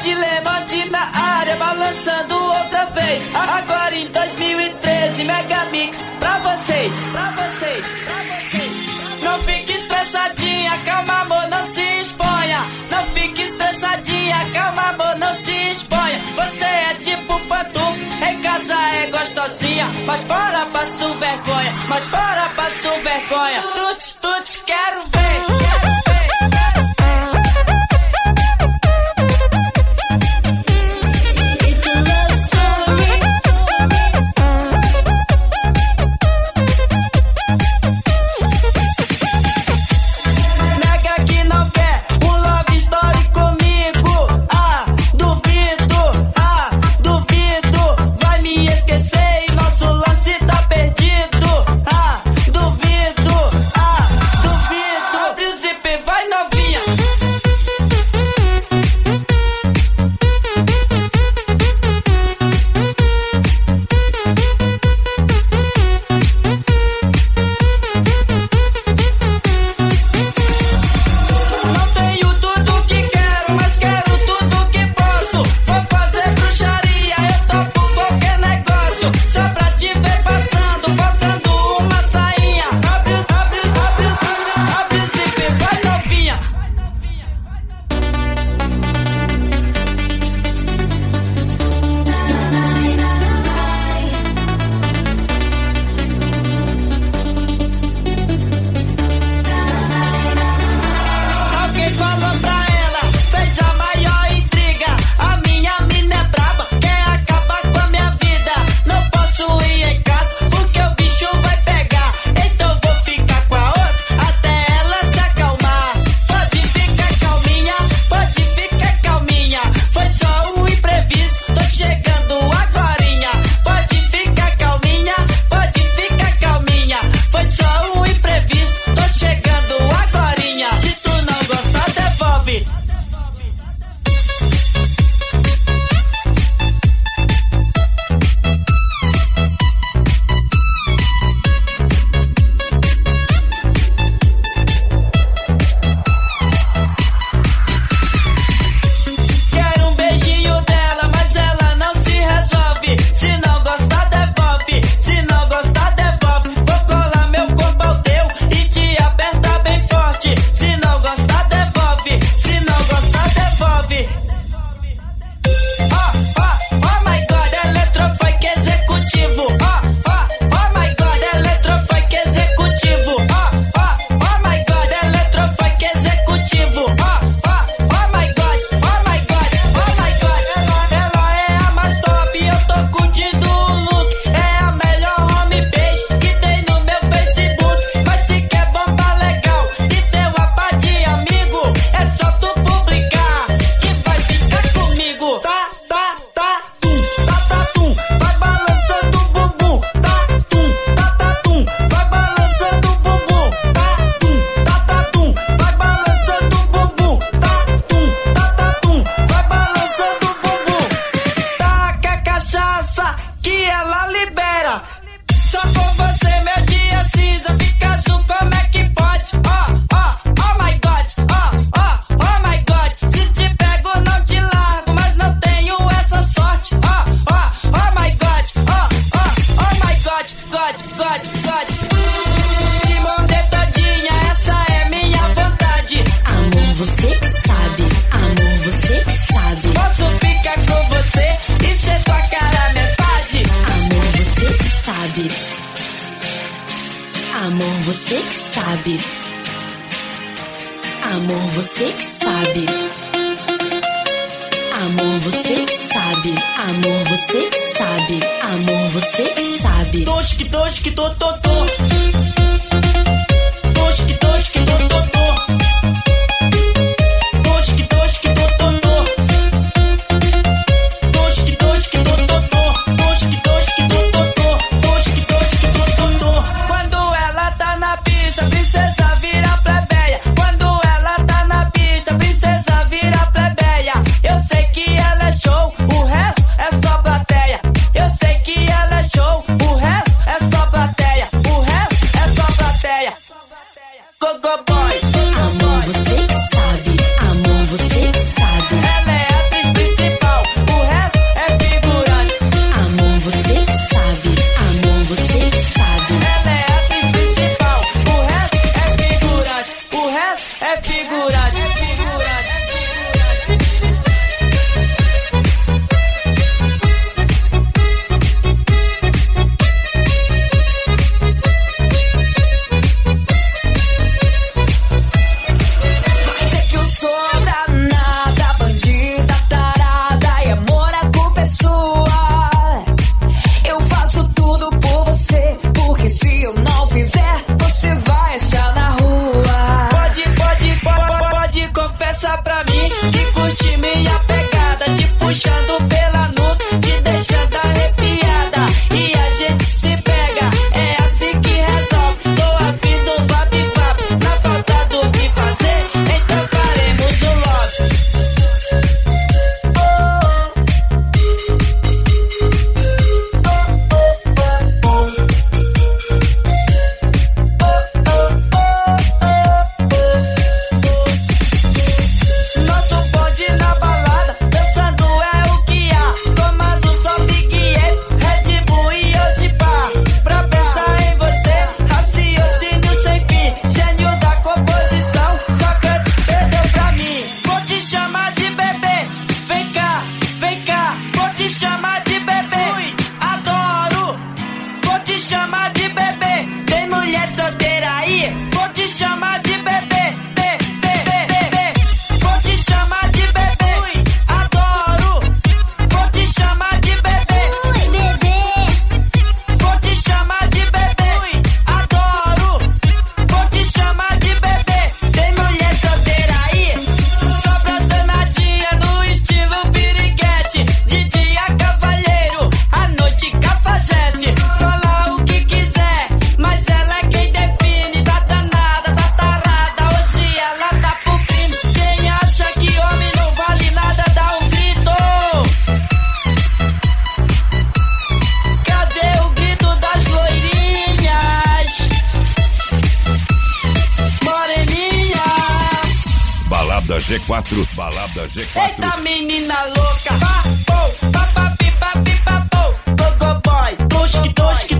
Levante, levante na área, balançando outra vez. Agora em 2013, Megamix pra vocês, pra vocês, pra vocês. Não fique estressadinha, calma amor, não se exponha. Não fique estressadinha, calma amor, não se exponha. Você é tipo pantum, em casa é gostosinha. Mas fora passo vergonha, mas fora passo vergonha. Tuts, tuts, quero ver. você que sabe. Amor, você que sabe. Amor, você que sabe. Amor, você que sabe. Tosque, tosque, to, to, to. Tosque, tosque, to, to, to. G4, balada G4. Eita menina louca, papou, papapi, papi, papou, boy, tosque, tosque,